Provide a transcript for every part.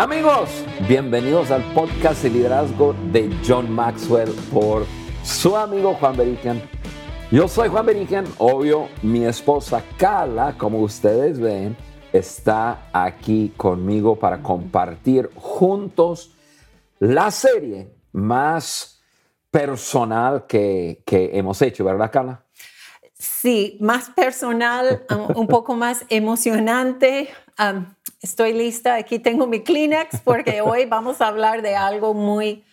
Amigos, bienvenidos al podcast de liderazgo de John Maxwell por su amigo Juan Beriken. Yo soy Juan Beriken, obvio, mi esposa Carla, como ustedes ven, está aquí conmigo para compartir juntos la serie más personal que, que hemos hecho, ¿verdad, Carla? Sí, más personal, un poco más emocionante. Estoy lista, aquí tengo mi Kleenex porque hoy vamos a hablar de algo muy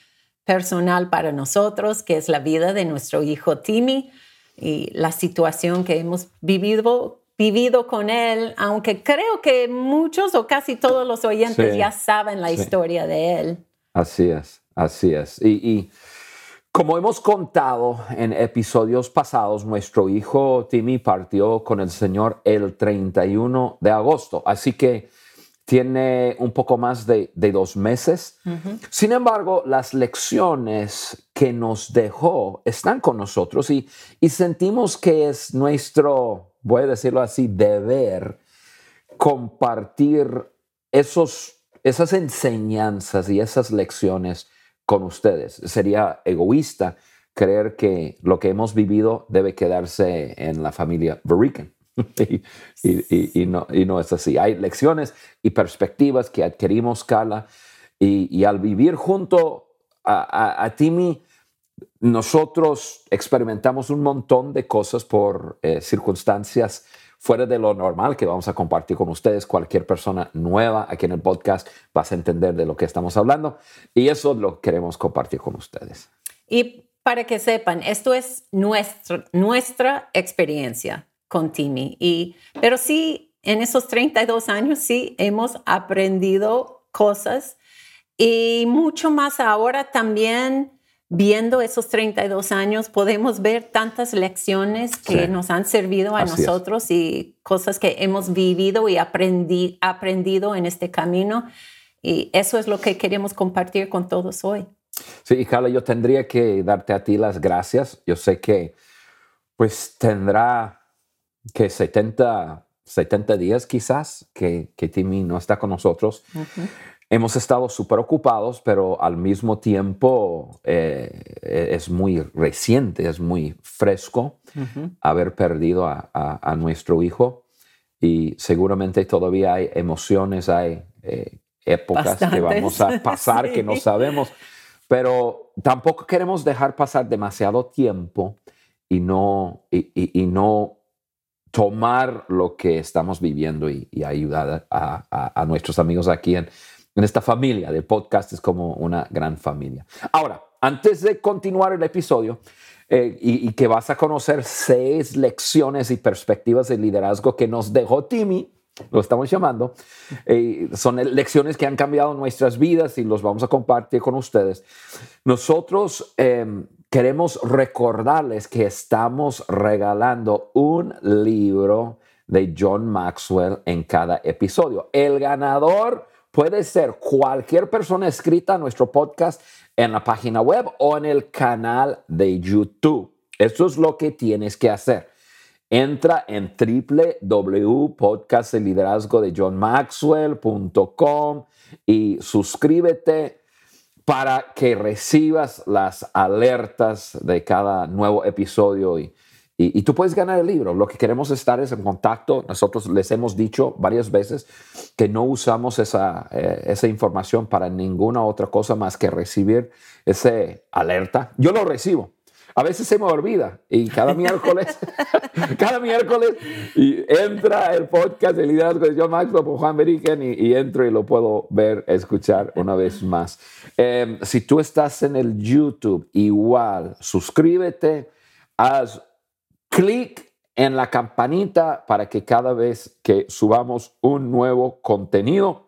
personal para nosotros, que es la vida de nuestro hijo Timmy y la situación que hemos vivido, vivido con él, aunque creo que muchos o casi todos los oyentes ya saben la historia de él. Así es, así es. y como hemos contado en episodios pasados, nuestro hijo Timmy partió con el Señor el 31 de agosto, así que tiene un poco más de, dos meses. Sin embargo, las lecciones que nos dejó están con nosotros y, y sentimos que es nuestro, voy a decirlo así, deber compartir esos, esas enseñanzas y esas lecciones con ustedes. Sería egoísta creer que lo que hemos vivido debe quedarse en la familia Beriken. y, no, y, no, es así. Hay lecciones y perspectivas que adquirimos, Carla, y, al vivir junto a, Timmy, nosotros experimentamos un montón de cosas por eh, circunstancias fuera de lo normal que vamos a compartir con ustedes. Cualquier persona nueva aquí en el podcast vas a entender de lo que estamos hablando y eso lo queremos compartir con ustedes. Y para que sepan, esto es nuestra, nuestra experiencia con Timmy. Y, pero sí, en esos 32 años sí hemos aprendido cosas y mucho más ahora también viendo esos 32 años, podemos ver tantas lecciones que nos han servido a nosotros y cosas que hemos vivido y aprendido en este camino. Y eso es lo que queremos compartir con todos hoy. Sí, y Carla, yo tendría que darte a ti las gracias. Yo sé que pues tendrá que 70, 70 días quizás que, que Timmy no está con nosotros. Hemos estado súper ocupados, pero al mismo tiempo eh, es muy reciente, es muy fresco haber perdido a, nuestro hijo. Y seguramente todavía hay emociones, hay eh, épocas que vamos a pasar que no sabemos, pero tampoco queremos dejar pasar demasiado tiempo y no, y, no tomar lo que estamos viviendo y, ayudar a, nuestros amigos aquí en en esta familia del podcast es como una gran familia. Ahora, antes de continuar el episodio, eh, y, que vas a conocer seis lecciones y perspectivas de liderazgo que nos dejó Timmy, lo estamos llamando, eh, son lecciones que han cambiado nuestras vidas y los vamos a compartir con ustedes. Nosotros em, queremos recordarles que estamos regalando un libro de John Maxwell en cada episodio. El ganador puede ser cualquier persona escrita a nuestro podcast en la página web o en el canal de YouTube. Eso es lo que tienes que hacer. Entra en www.podcasteliderazgo de y suscríbete para que recibas las alertas de cada nuevo episodio y y, tú puedes ganar el libro. Lo que queremos estar es en contacto. Nosotros les hemos dicho varias veces que no usamos esa, eh, esa información para ninguna otra cosa más que recibir ese alerta. Yo lo recibo. A veces se me olvida y cada miércoles, cada miércoles y entra el podcast de liderazgo de John Maxwell por Juan Beriken y, entro y lo puedo ver, escuchar una vez más. Em, si tú estás en el YouTube, igual, suscríbete, haz clic en la campanita para que cada vez que subamos un nuevo contenido,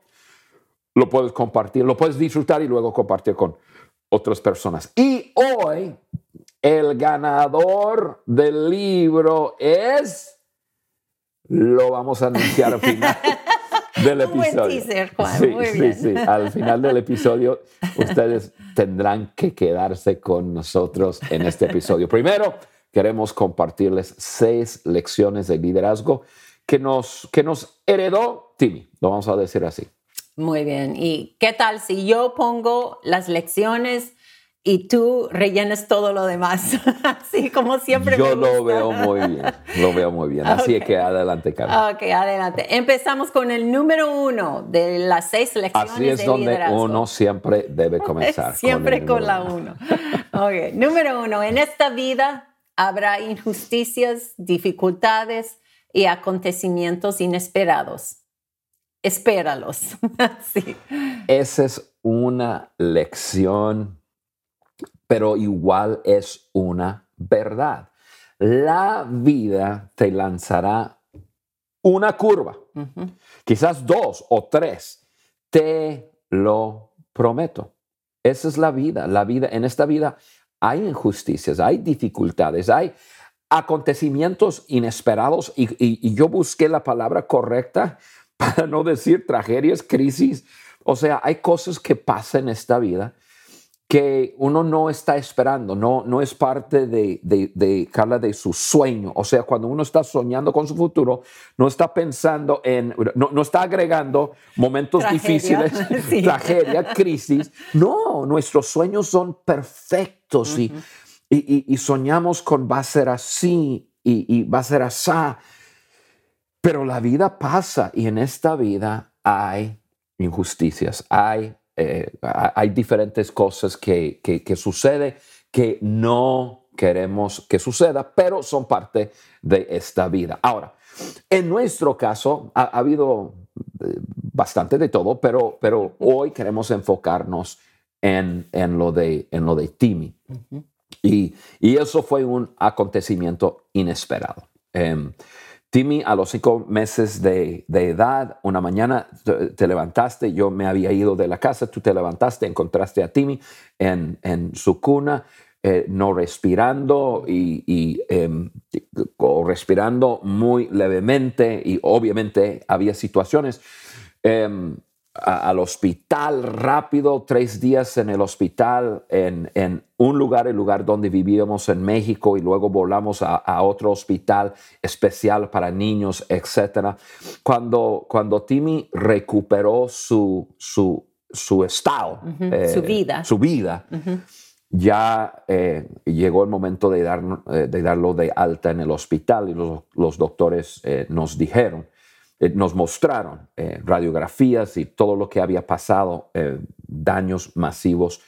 lo puedes compartir, lo puedes disfrutar y luego compartir con otras personas. Y hoy el ganador del libro es, lo vamos a anunciar al final del episodio. sí, sí, Al final del episodio ustedes tendrán que quedarse con nosotros en este episodio. Primero, queremos compartirles seis lecciones de liderazgo que nos, que nos heredó Timmy, lo vamos a decir así. Muy bien. ¿Y qué tal si yo pongo las lecciones y tú rellenas todo lo demás? Así como siempre. Yo lo veo muy bien, lo veo muy bien. Así que adelante, Carlos. Ok, adelante. Empezamos con el número uno de las seis lecciones. Así es donde uno siempre debe comenzar. siempre con, la uno. ok, número uno. En esta vida habrá injusticias, dificultades y acontecimientos inesperados espéralos. sí. Esa es una lección, pero igual es una verdad. La vida te lanzará una curva, quizás dos o tres, te lo prometo. Esa es la vida. La vida, en esta vida hay injusticias, hay dificultades, hay acontecimientos inesperados y yo busqué la palabra correcta para no decir tragedias, crisis. O sea, hay cosas que pasan en esta vida que uno no está esperando, no, no es parte de, de, de, Carla, de su sueño. O sea, cuando uno está soñando con su futuro, no está pensando en, no, no está agregando momentos difíciles, tragedia, crisis. No, nuestros sueños son perfectos y, y, y, soñamos con va a ser así y, y va a ser así. Pero la vida pasa y en esta vida hay injusticias, hay, eh, hay diferentes cosas que, que, suceden que no queremos que suceda, pero son parte de esta vida. Ahora, en nuestro caso ha, habido eh, bastante de todo, pero, pero hoy queremos enfocarnos en, en, lo, de, en lo de Timmy. y, y, eso fue un acontecimiento inesperado. Em, Timmy, a los cinco meses de, edad, una mañana te, levantaste, yo me había ido de la casa, tú te levantaste, encontraste a Timmy en, su cuna, eh, no respirando y, em, respirando muy levemente y obviamente había situaciones. Al hospital rápido, tres días en el hospital, en, en, un lugar, el lugar donde vivíamos en México, y luego volamos a, a otro hospital especial para niños, etc. Cuando, cuando Timmy recuperó su, su, su estado, eh, su vida, su vida ya eh, llegó el momento de, dar, eh, de darlo de alta en el hospital y los, los doctores nos dijeron, eh, nos mostraron eh, radiografías y todo lo que había pasado, eh, daños masivos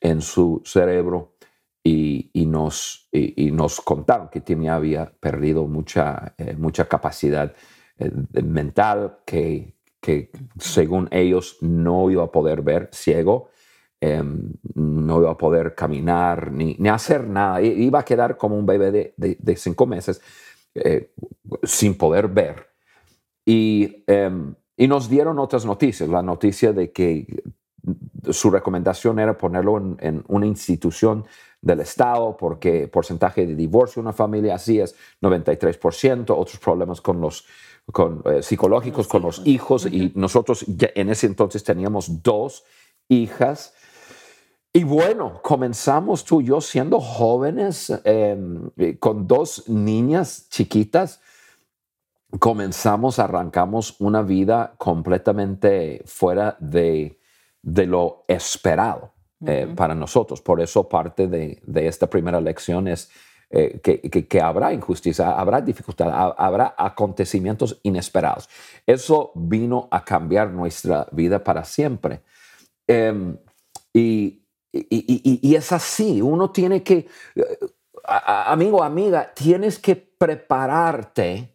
en su cerebro y, nos, y, nos contaron que Timmy había perdido mucha, mucha capacidad mental, que, que según ellos no iba a poder ver ciego. Em, no iba a poder caminar ni, ni, hacer nada. Iba a quedar como un bebé de, de cinco meses sin poder ver. Em, y, nos dieron otras noticias, la noticia de que su recomendación era ponerlo en, una institución del Estado porque porcentaje de divorcio en una familia así es 93%, otros problemas con los con, eh, psicológicos con los hijos y nosotros en ese entonces teníamos dos hijas. Y bueno, comenzamos tú y yo siendo jóvenes em, con dos niñas chiquitas comenzamos, arrancamos una vida completamente fuera de, lo esperado eh, para nosotros. Por eso parte de, esta primera lección es eh, que, habrá injusticia, habrá dificultad, habrá acontecimientos inesperados. Eso vino a cambiar nuestra vida para siempre. Em, y, es así, uno tiene que, eh, amigo, amiga, tienes que prepararte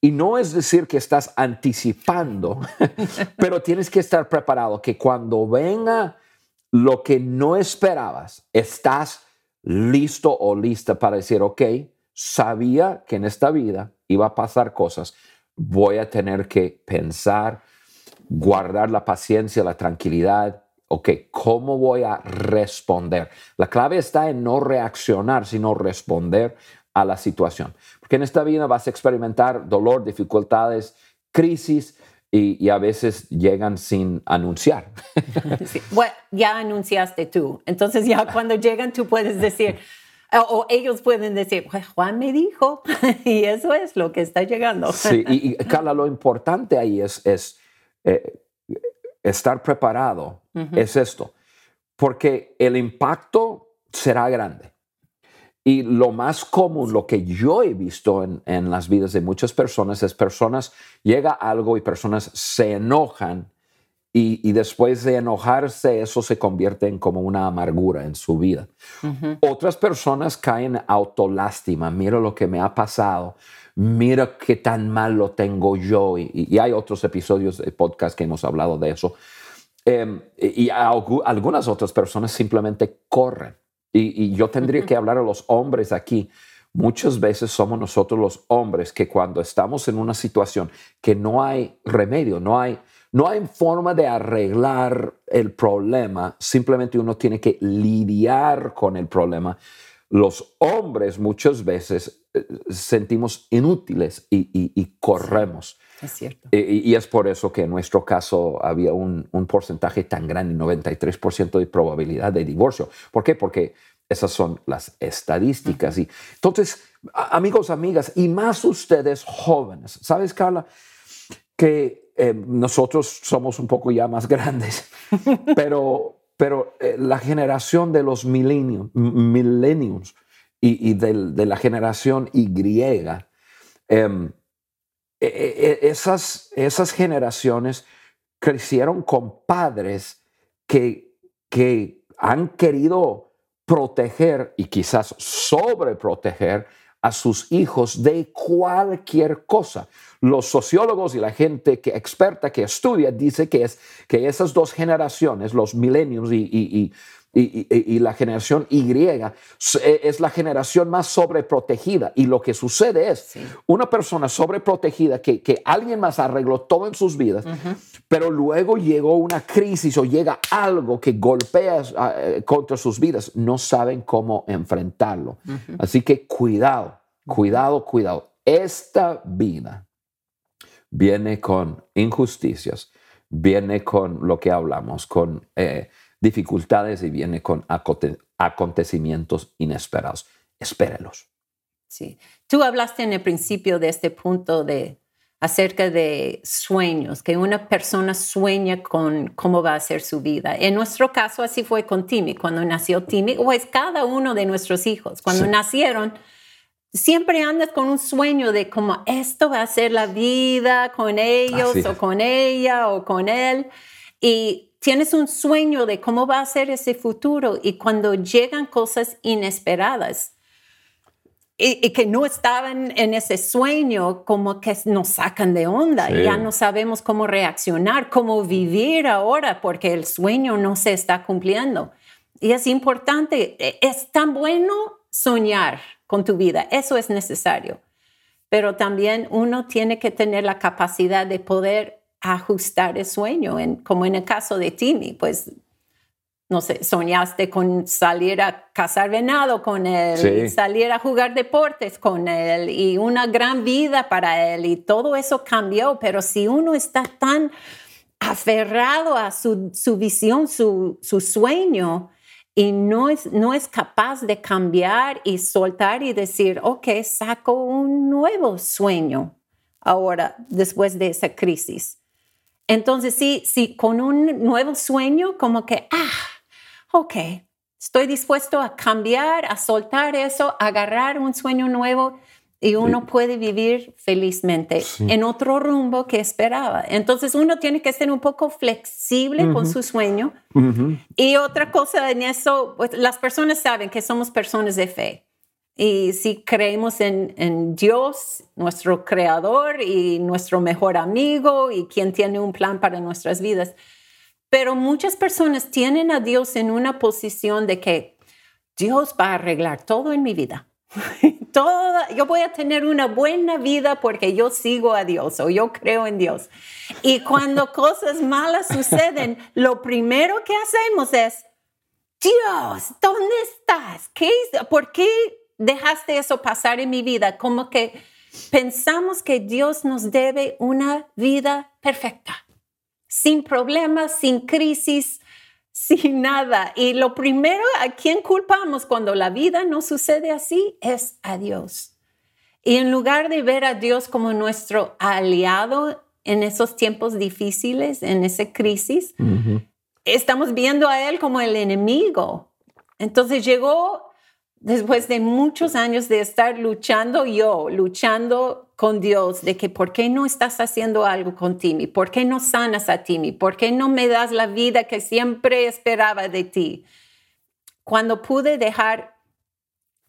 y no es decir que estás anticipando, pero tienes que estar preparado que cuando venga lo que no esperabas, estás listo o lista para decir, ok, sabía que en esta vida iba a pasar cosas, voy a tener que pensar, guardar la paciencia, la tranquilidad, ok, ¿cómo voy a responder? La clave está en no reaccionar, sino responder a la situación. Porque en esta vida vas a experimentar dolor, dificultades, crisis y, a veces llegan sin anunciar. Bueno, ya anunciaste tú. Entonces ya cuando llegan tú puedes decir, o ellos pueden decir, Juan me dijo, y eso es lo que está llegando. Sí, y, Carla, lo importante ahí es, es eh, estar preparado es esto, porque el impacto será grande. Y lo más común, lo que yo he visto en, en, las vidas de muchas personas es personas, llega algo y personas se enojan y, después de enojarse eso se convierte en como una amargura en su vida. Otras personas caen autolástima, mira lo que me ha pasado, mira qué tan mal lo tengo yo. Y, hay otros episodios de podcast que hemos hablado de eso. Em, y algunas otras personas simplemente corren. Y, yo tendría que hablar a los hombres aquí. Muchas veces somos nosotros los hombres que cuando estamos en una situación que no hay remedio, no hay no hay forma de arreglar el problema, simplemente uno tiene que lidiar con el problema. Los hombres muchas veces eh, sentimos inútiles y, corremos. Es cierto. Y, es por eso que en nuestro caso había un, porcentaje tan grande, 93% de probabilidad de divorcio. ¿Por qué? Porque esas son las estadísticas. Y entonces, amigos, amigas, y más ustedes jóvenes, ¿sabes, Carla? Que eh, nosotros somos un poco ya más grandes, pero, pero eh, la generación de los millennials y, de, la generación Y, em, e, e, e, esas, esas generaciones crecieron con padres que, que han querido proteger y quizás sobreproteger a sus hijos de cualquier cosa. Los sociólogos y la gente que experta que estudia dice que es que esas dos generaciones, los millennials y, y, y, la generación Y e, es la generación más sobreprotegida. Y lo que sucede es una persona sobreprotegida que, que, alguien más arregló todo en sus vidas, pero luego llegó una crisis o llega algo que golpea eh, contra sus vidas, no saben cómo enfrentarlo. Así que cuidado, cuidado, cuidado. Esta vida viene con injusticias, viene con lo que hablamos, con... Eh, dificultades y viene con acontecimientos inesperados. Espérelos. Sí. Tú hablaste en el principio de este punto de acerca de sueños, que una persona sueña con cómo va a ser su vida. En nuestro caso así fue con Timmy, cuando nació Timmy, o es cada uno de nuestros hijos. Cuando nacieron, siempre andas con un sueño de cómo esto va a ser la vida con ellos o con ella o con él. Y tienes un sueño de cómo va a ser ese futuro y cuando llegan cosas inesperadas y, que no estaban en ese sueño, como que nos sacan de onda. Y ya no sabemos cómo reaccionar, cómo vivir ahora porque el sueño no se está cumpliendo. Y es importante, e, es tan bueno soñar con tu vida, eso es necesario, pero también uno tiene que tener la capacidad de poder ajustar el sueño, en, como en el caso de Timmy, pues no sé, soñaste con salir a cazar venado con él, salir a jugar deportes con él y una gran vida para él y todo eso cambió, pero si uno está tan aferrado a su, su visión, su, su, sueño y no es, no es capaz de cambiar y soltar y decir, ok, saco un nuevo sueño ahora después de esa crisis entonces, sí, sí, con un nuevo sueño, como que, ah, ok, estoy dispuesto a cambiar, a soltar eso, agarrar un sueño nuevo y uno puede vivir felizmente en otro rumbo que esperaba. Entonces uno tiene que ser un poco flexible con su sueño. Y otra cosa en eso, pues, las personas saben que somos personas de fe. Y si creemos en, Dios, nuestro creador y nuestro mejor amigo y quien tiene un plan para nuestras vidas. Pero muchas personas tienen a Dios en una posición de que Dios va a arreglar todo en mi vida. Toda, yo voy a tener una buena vida porque yo sigo a Dios o yo creo en Dios. Y cuando cosas malas suceden, lo primero que hacemos es, Dios, ¿dónde estás? ¿Qué, ¿Por qué dejaste eso pasar en mi vida, como que pensamos que Dios nos debe una vida perfecta, sin problemas, sin crisis, sin nada. Y lo primero a quien culpamos cuando la vida no sucede así es a Dios. Y en lugar de ver a Dios como nuestro aliado en esos tiempos difíciles, en esa crisis, estamos viendo a él como el enemigo. Entonces llegó después de muchos años de estar luchando yo, luchando con Dios, de que ¿por qué no estás haciendo algo con Timmy? ¿Por qué no sanas a Timmy? ¿Por qué no me das la vida que siempre esperaba de ti? Cuando pude dejar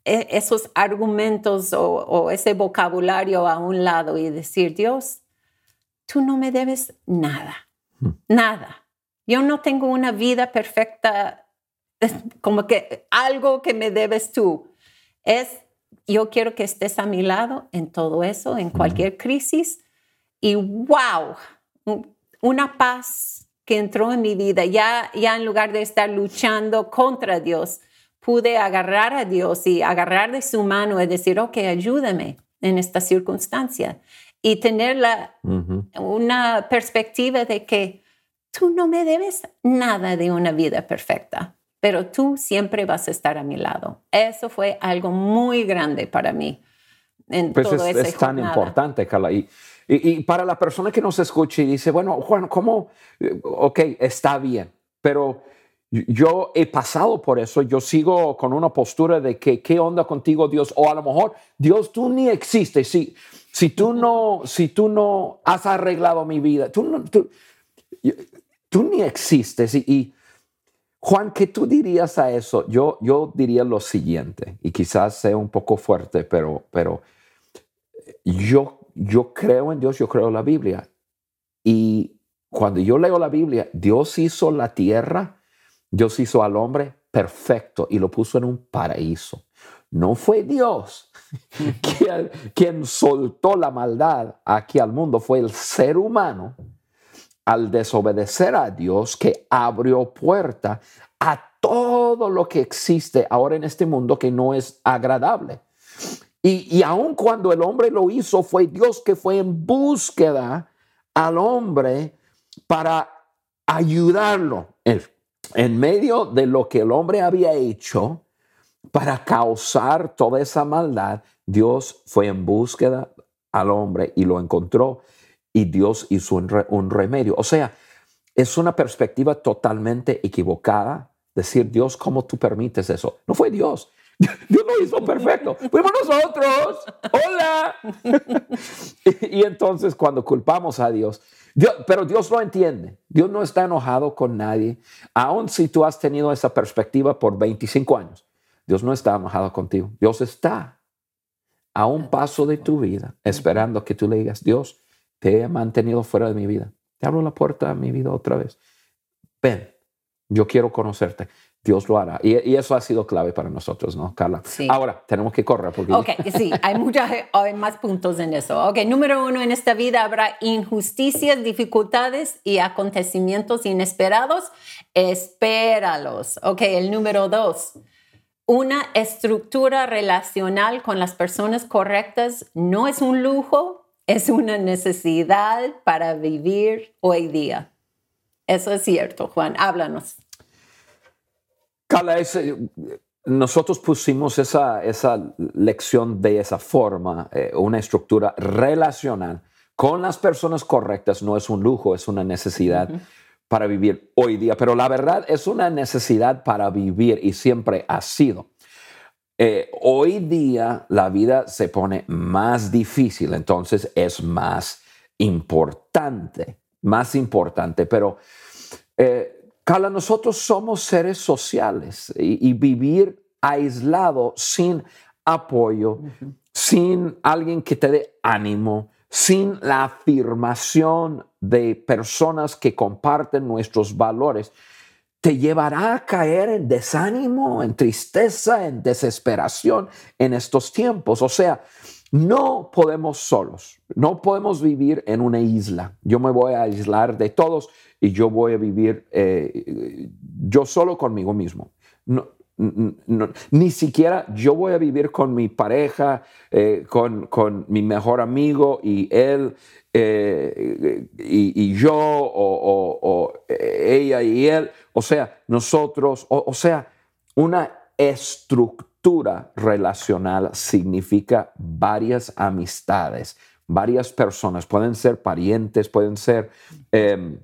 e- esos argumentos o, o ese vocabulario a un lado y decir, Dios, tú no me debes nada, nada. Yo no tengo una vida perfecta, como que algo que me debes tú. Es, yo quiero que estés a mi lado en todo eso, en cualquier crisis. Y wow, un- una paz que entró en mi vida. Ya, ya en lugar de estar luchando contra Dios, pude agarrar a Dios y agarrar de su mano y decir, ok, ayúdame en esta circunstancia. Y tener la, una perspectiva de que tú no me debes nada de una vida perfecta, pero tú siempre vas a estar a mi lado. Eso fue algo muy grande para mí en Pues todo es, es tan importante, Carla. Y, y, y para la persona que nos escucha y dice, bueno, Juan, ¿cómo? Eh, Ok, está bien, pero yo he pasado por eso, yo sigo con una postura de que, ¿qué onda contigo, Dios? O a lo mejor, Dios, tú ni existes. Si, si, tú, no, si tú no has arreglado mi vida, tú, no, tú, tú ni existes. Y, y, Juan, ¿qué tú dirías a eso? Yo, yo diría lo siguiente, y quizás sea un poco fuerte, pero, pero yo, yo creo en Dios, yo creo en la Biblia. Y cuando yo leo la Biblia, Dios hizo la tierra, Dios hizo al hombre perfecto y lo puso en un paraíso. No fue Dios quien, quien soltó la maldad aquí al mundo, fue el ser humano al desobedecer a Dios que abrió puerta a todo lo que existe ahora en este mundo que no es agradable. Y, y aun cuando el hombre lo hizo, fue Dios que fue en búsqueda al hombre para ayudarlo en, en medio de lo que el hombre había hecho para causar toda esa maldad. Dios fue en búsqueda al hombre y lo encontró y Dios hizo un, re- un remedio. O sea, es una perspectiva totalmente equivocada decir, Dios, ¿cómo tú permites eso? No fue Dios. Dios lo hizo perfecto. Fuimos nosotros. Hola. y, y entonces cuando culpamos a Dios, Dios, pero Dios lo entiende. Dios no está enojado con nadie. Aun si tú has tenido esa perspectiva por 25 años, Dios no está enojado contigo. Dios está a un paso de tu vida esperando que tú le digas, Dios, te he mantenido fuera de mi vida. Te abro la puerta a mi vida otra vez. Ven, yo quiero conocerte. Dios lo hará. Y, y eso ha sido clave para nosotros, ¿no, Carla? Sí. Ahora, tenemos que correr porque... Ok, sí, hay, muchas, hay más puntos en eso. Ok, número uno, en esta vida habrá injusticias, dificultades y acontecimientos inesperados. Espéralos. Ok, el número dos, una estructura relacional con las personas correctas no es un lujo, es una necesidad para vivir hoy día. Eso es cierto, Juan. Háblanos. Carla, nosotros pusimos esa, esa lección de esa forma, eh, una estructura relacional con las personas correctas. No es un lujo, es una necesidad para vivir hoy día. Pero la verdad es una necesidad para vivir y siempre ha sido. Eh, hoy día la vida se pone más difícil, entonces es más importante, más importante. Pero, eh, Carla, nosotros somos seres sociales y, y vivir aislado sin apoyo, sin alguien que te dé ánimo, sin la afirmación de personas que comparten nuestros valores, te llevará a caer en desánimo, en tristeza, en desesperación en estos tiempos. O sea, no podemos solos, no podemos vivir en una isla. Yo me voy a aislar de todos y yo voy a vivir eh, yo solo conmigo mismo. No, ni siquiera yo voy a vivir con mi pareja, eh, con, con mi mejor amigo y él eh, y, y yo o, o- o ella y él. O sea, nosotros, o, o sea, una estructura relacional significa varias amistades varias personas, pueden ser parientes, pueden ser em,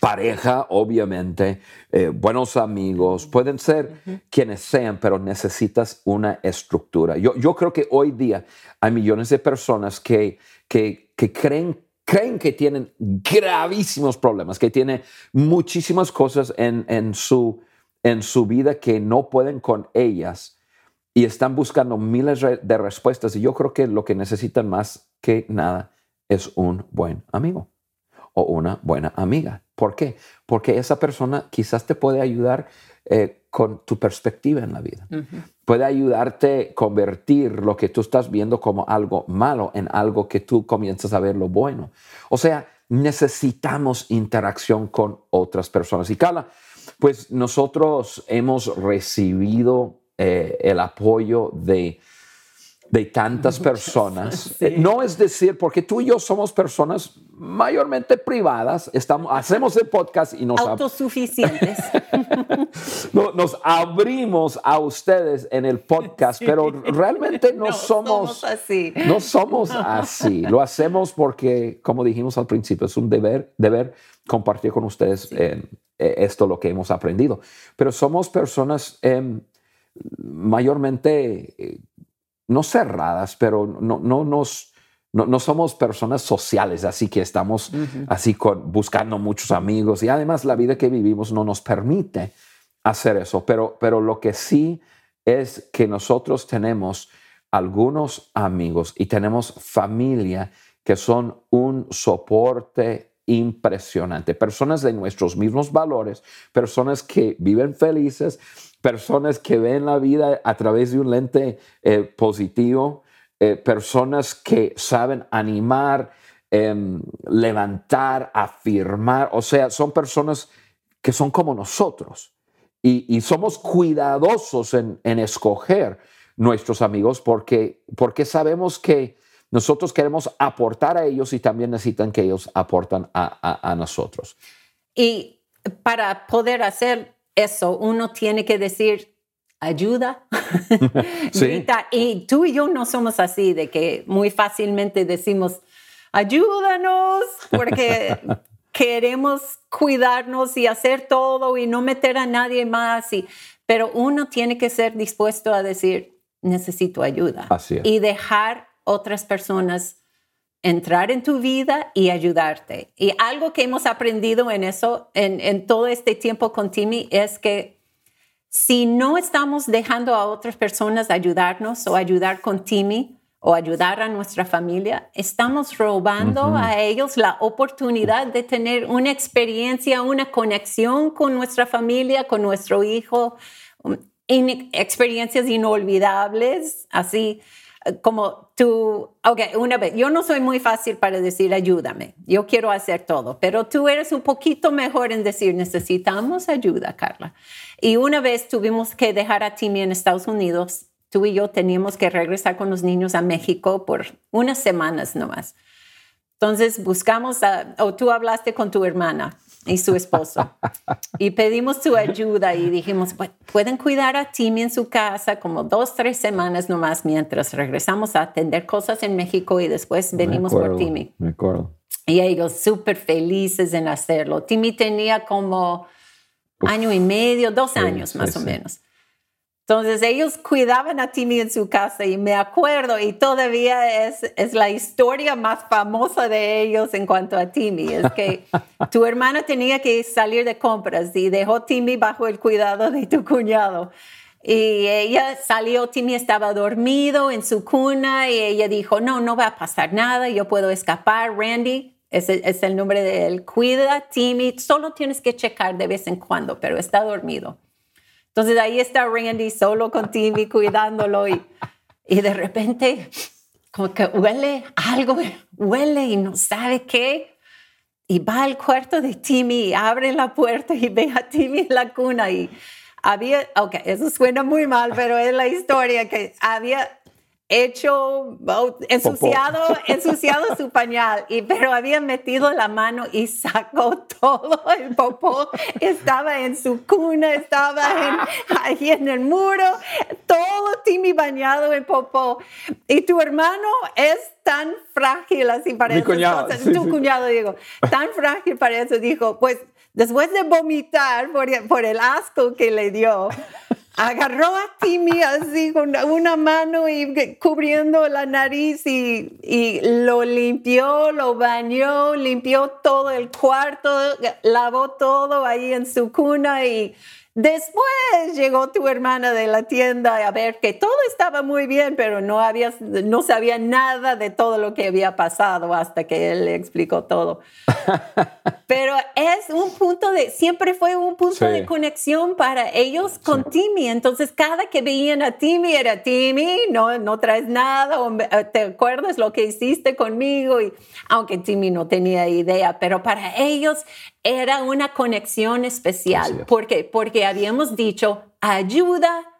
pareja, obviamente, eh, buenos amigos, pueden ser quienes sean, pero necesitas una estructura. Yo, yo creo que hoy día hay millones de personas que, que, que creen creen que tienen gravísimos problemas, que tienen muchísimas cosas en, en, su, en su vida que no pueden con ellas y están buscando miles de respuestas. Y yo creo que lo que necesitan más que nada es un buen amigo o una buena amiga. ¿Por qué? Porque esa persona quizás te puede ayudar eh, con tu perspectiva en la vida. Puede ayudarte a convertir lo que tú estás viendo como algo malo en algo que tú comienzas a ver lo bueno. O sea, necesitamos interacción con otras personas. Y Carla, pues nosotros hemos recibido eh, el apoyo de de tantas personas. No es decir, porque tú y yo somos personas mayormente privadas, estamos, hacemos el podcast y nos... Autosuficientes. nos abrimos a ustedes en el podcast, pero realmente no, somos, así. No somos así. Lo hacemos porque, como dijimos al principio, es un deber, deber compartir con ustedes eh, esto, lo que hemos aprendido. Pero somos personas em, mayormente eh, no cerradas, pero no, no nos... No, somos personas sociales, así que estamos así con, buscando muchos amigos. Y además la vida que vivimos no nos permite hacer eso, pero, pero lo que sí es que nosotros tenemos algunos amigos y tenemos familia que son un soporte impresionante, personas de nuestros mismos valores, personas que viven felices, personas que ven la vida a través de un lente eh, positivo, eh, personas que saben animar, em, levantar, afirmar, o sea, son personas que son como nosotros y, somos cuidadosos en, escoger nuestros amigos porque, porque sabemos que nosotros queremos aportar a ellos y también necesitan que ellos aportan a, a nosotros. Y para poder hacer eso, uno tiene que decir, ayuda. sí. y tú y yo no somos así, de que muy fácilmente decimos, ayúdanos, porque queremos cuidarnos y hacer todo y no meter a nadie más. Y, pero uno tiene que ser dispuesto a decir, necesito ayuda. Y dejar otras personas entrar en tu vida y ayudarte. Y algo que hemos aprendido en eso, en, todo este tiempo con Timmy, es que si no estamos dejando a otras personas ayudarnos o ayudar con Timmy o ayudar a nuestra familia, estamos robando a ellos la oportunidad de tener una experiencia, una conexión con nuestra familia, con nuestro hijo, experiencias inolvidables, así como tú, ok, una vez, yo no soy muy fácil para decir ayúdame, yo quiero hacer todo, pero tú eres un poquito mejor en decir necesitamos ayuda, Carla. Y una vez tuvimos que dejar a Timmy en Estados Unidos, tú y yo teníamos que regresar con los niños a México por unas semanas nomás. Entonces buscamos, a, o tú hablaste con tu hermana y su esposo. Y pedimos su ayuda y dijimos, pueden cuidar a Timmy en su casa como dos, tres semanas nomás mientras regresamos a atender cosas en México y después venimos por Timmy. Me acuerdo. Y ellos súper felices en hacerlo. Timmy tenía como año y medio, dos años más o menos. Entonces ellos cuidaban a Timmy en su casa y me acuerdo y todavía es, es la historia más famosa de ellos en cuanto a Timmy. Es que tu hermana tenía que salir de compras y dejó Timmy bajo el cuidado de tu cuñado. Y ella salió, Timmy estaba dormido en su cuna y ella dijo, no, no va a pasar nada, yo puedo escapar. Randy, ese es el nombre de él, cuida Timmy, solo tienes que checar de vez en cuando, pero está dormido. Entonces ahí está Randy solo con Timmy cuidándolo y, y de repente como que huele algo, huele y no sabe qué. Y va al cuarto de Timmy abre la puerta y ve a Timmy en la cuna y había, ok, eso suena muy mal, pero es la historia que había hecho, ensuciado, ensuciado su pañal, y, pero había metido la mano y sacó todo el popó. Estaba en su cuna, estaba ahí en el muro, todo Timmy bañado en popó. Y tu hermano es tan frágil así para esas cosas. tu cuñado, digo, tan frágil para eso, dijo, pues después de vomitar por, por el asco que le dio, agarró a Timmy así con una mano y cubriendo la nariz y, y, lo limpió, lo bañó, limpió todo el cuarto, lavó todo ahí en su cuna y Después llegó tu hermana de la tienda a ver que todo estaba muy bien, pero no, había, no sabía nada de todo lo que había pasado hasta que él le explicó todo. pero es un punto de, siempre fue un punto de conexión para ellos con Timmy. Entonces, cada que veían a Timmy era Timmy, no, no traes nada, eh, te acuerdas lo que hiciste conmigo. Y aunque Timmy no tenía idea, pero para ellos era una conexión especial. ¿Por qué? Porque habíamos dicho ayuda.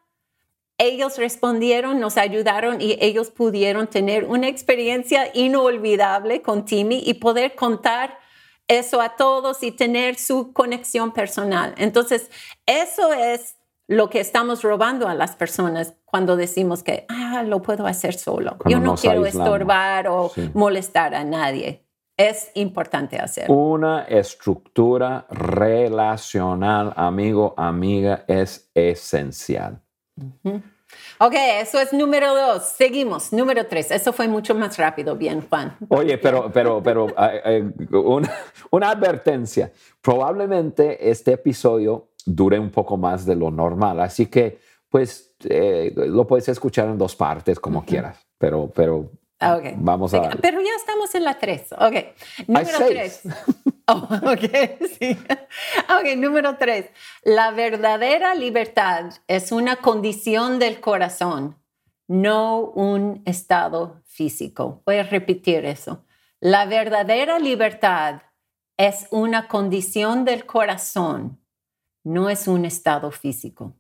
Ellos respondieron, nos ayudaron y ellos pudieron tener una experiencia inolvidable con Timmy y poder contar eso a todos y tener su conexión personal. Entonces, eso es lo que estamos robando a las personas cuando decimos que, ah, lo puedo hacer solo. Yo no quiero estorbar o molestar a nadie es importante hacer. Una estructura relacional, amigo, amiga, es esencial. Ok, eso es número dos. Seguimos. Número tres. Eso fue mucho más rápido. Bien, Juan. Oye, pero, pero, pero, eh, eh, una, una advertencia. Probablemente este episodio dure un poco más de lo normal. Así que, pues, eh, lo puedes escuchar en dos partes, como quieras. Pero, pero Ah, okay. Vamos a. Pero ya estamos en la 3. Ok. Número 3. Oh, ok, sí. Ok, número 3. La verdadera libertad es una condición del corazón, no un estado físico. Voy a repetir eso. La verdadera libertad es una condición del corazón, no es un estado físico.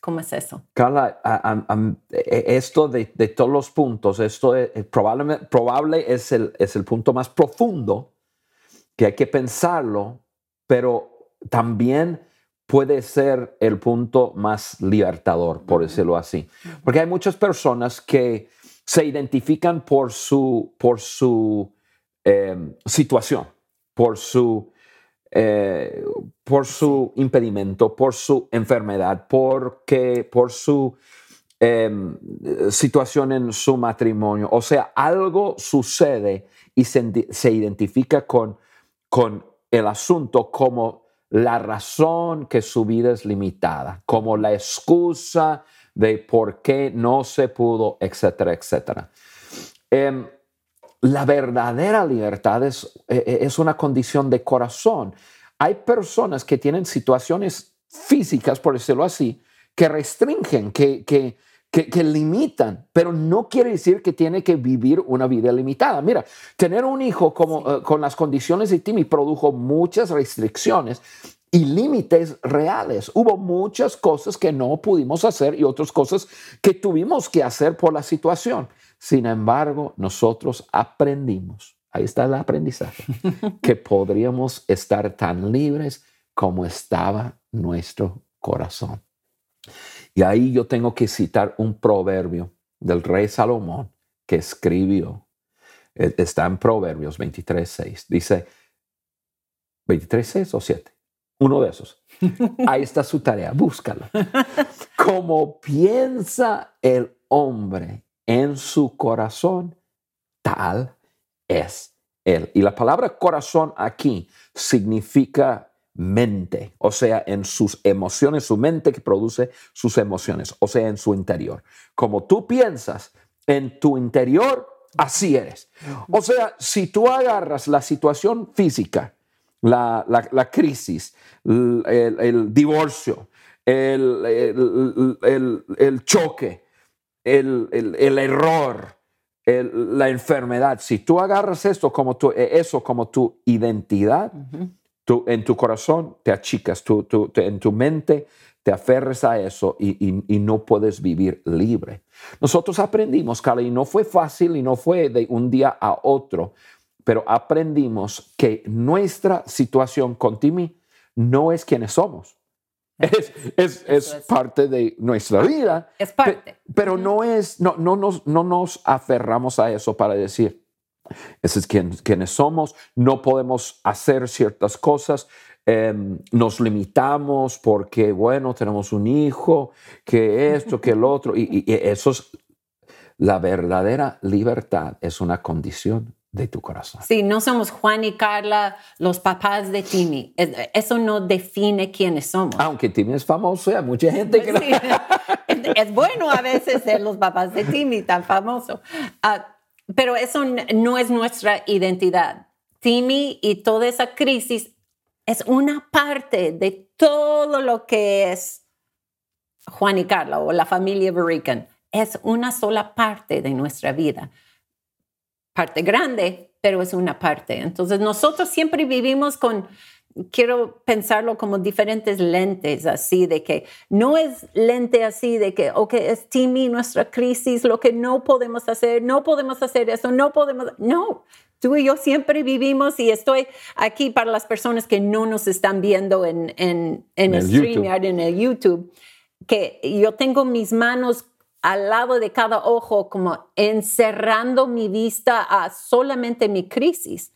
¿Cómo es eso? Carla, e, esto de, todos los puntos, esto es, probable, probable es, el, es el punto más profundo que hay que pensarlo, pero también puede ser el punto más libertador, por decirlo así. Porque hay muchas personas que se identifican por su, por su em, situación, por su eh, por su impedimento, por su enfermedad, porque, por su em, situación en su matrimonio. O sea, algo sucede y se, identifica con, con el asunto como la razón que su vida es limitada, como la excusa de por qué no se pudo, etcétera, etcétera. Em, la verdadera libertad es, e, e, es una condición de corazón. Hay personas que tienen situaciones físicas, por decirlo así, que restringen, que, que, que, limitan, pero no quiere decir que tiene que vivir una vida limitada. Mira, tener un hijo como, eh, con las condiciones de Timmy produjo muchas restricciones y límites reales. Hubo muchas cosas que no pudimos hacer y otras cosas que tuvimos que hacer por la situación. Sin embargo, nosotros aprendimos, ahí está el aprendizaje, que podríamos estar tan libres como estaba nuestro corazón. Y ahí yo tengo que citar un proverbio del rey Salomón que escribió. E, está en Proverbios 23.6. Dice, 23.6 o 7. Uno de esos. Ahí está su tarea, búscalo. Como piensa el hombre en su corazón, tal es él. Y la palabra corazón aquí significa mente, o sea, en sus emociones, su mente que produce sus emociones, o sea, en su interior. Como tú piensas en tu interior, así eres. O sea, si tú agarras la situación física, la, crisis, el, divorcio, el, el choque, el, error, la enfermedad, si tú agarras esto como tu, eh, eso como tu identidad, tú, en tu corazón te achicas, tú, en tu mente te aferres a eso y, y- y no puedes vivir libre. Nosotros aprendimos, Carla, y no fue fácil y no fue de un día a otro, pero aprendimos que nuestra situación con Timmy no es quienes somos. Es, es, es es. parte de nuestra vida. Es parte. Pe- Pero no es, no, no, nos, no nos aferramos a eso para decir, ese es quien, quienes somos, no podemos hacer ciertas cosas, em, nos limitamos porque, bueno, tenemos un hijo, que esto, que el otro, y, y- y eso es, la verdadera libertad es una condición de tu corazón. Sí, no somos Juan y Carla, los papás de Timmy. Es- Eso no define quiénes somos. Aunque Timmy es famoso, hay mucha gente que... Sí. Es, es bueno a veces ser los papás de Timmy, tan famoso. Ah, pero eso no es nuestra identidad. Timmy y toda esa crisis es una parte de todo lo que es Juan y Carla o la familia Burican. Es una sola parte de nuestra vida. Parte grande, pero es una parte. Entonces nosotros siempre vivimos con, quiero pensarlo como diferentes lentes, así de que no es lente así de que, ok, es Timmy, nuestra crisis, lo que no podemos hacer, no podemos hacer eso, no podemos, no. Tú y yo siempre vivimos y estoy aquí para las personas que no nos están viendo en, en, en En el. StreamYard, en el YouTube, que yo tengo mis manos al lado de cada ojo, como encerrando mi vista a solamente mi crisis,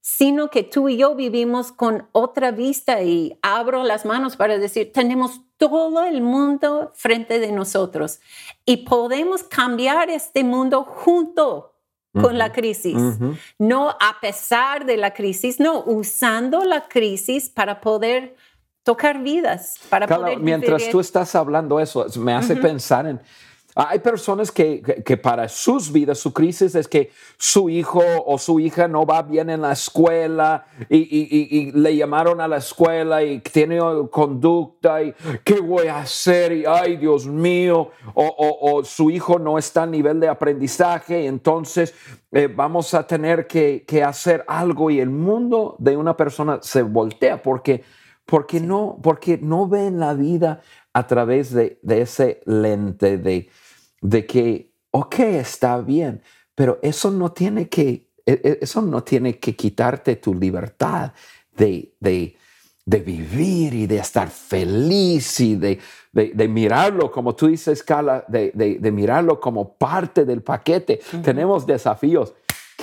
sino que tú y yo vivimos con otra vista y abro las manos para decir, tenemos todo el mundo frente de nosotros y podemos cambiar este mundo junto con la crisis, no a pesar de la crisis, no, usando la crisis para poder tocar vidas, para Carla, poder mientras vivir- tú estás hablando eso, me hace pensar en... Hay personas que, que- para sus vidas, su crisis es que su hijo o su hija no va bien en la escuela y, y- y- y le llamaron a la escuela y tiene conducta y qué voy a hacer y ay Dios mío, o, o- o su hijo no está a nivel de aprendizaje y entonces eh, vamos a tener que, que hacer algo y el mundo de una persona se voltea porque porque no, porque no ven la vida a través de, de ese lente de, de que, ok, está bien, pero eso no tiene que, e- e- eso no tiene que quitarte tu libertad de, de, de vivir y de estar feliz y de, de, mirarlo, como tú dices, Carla, de mirarlo como parte del paquete. Tenemos desafíos.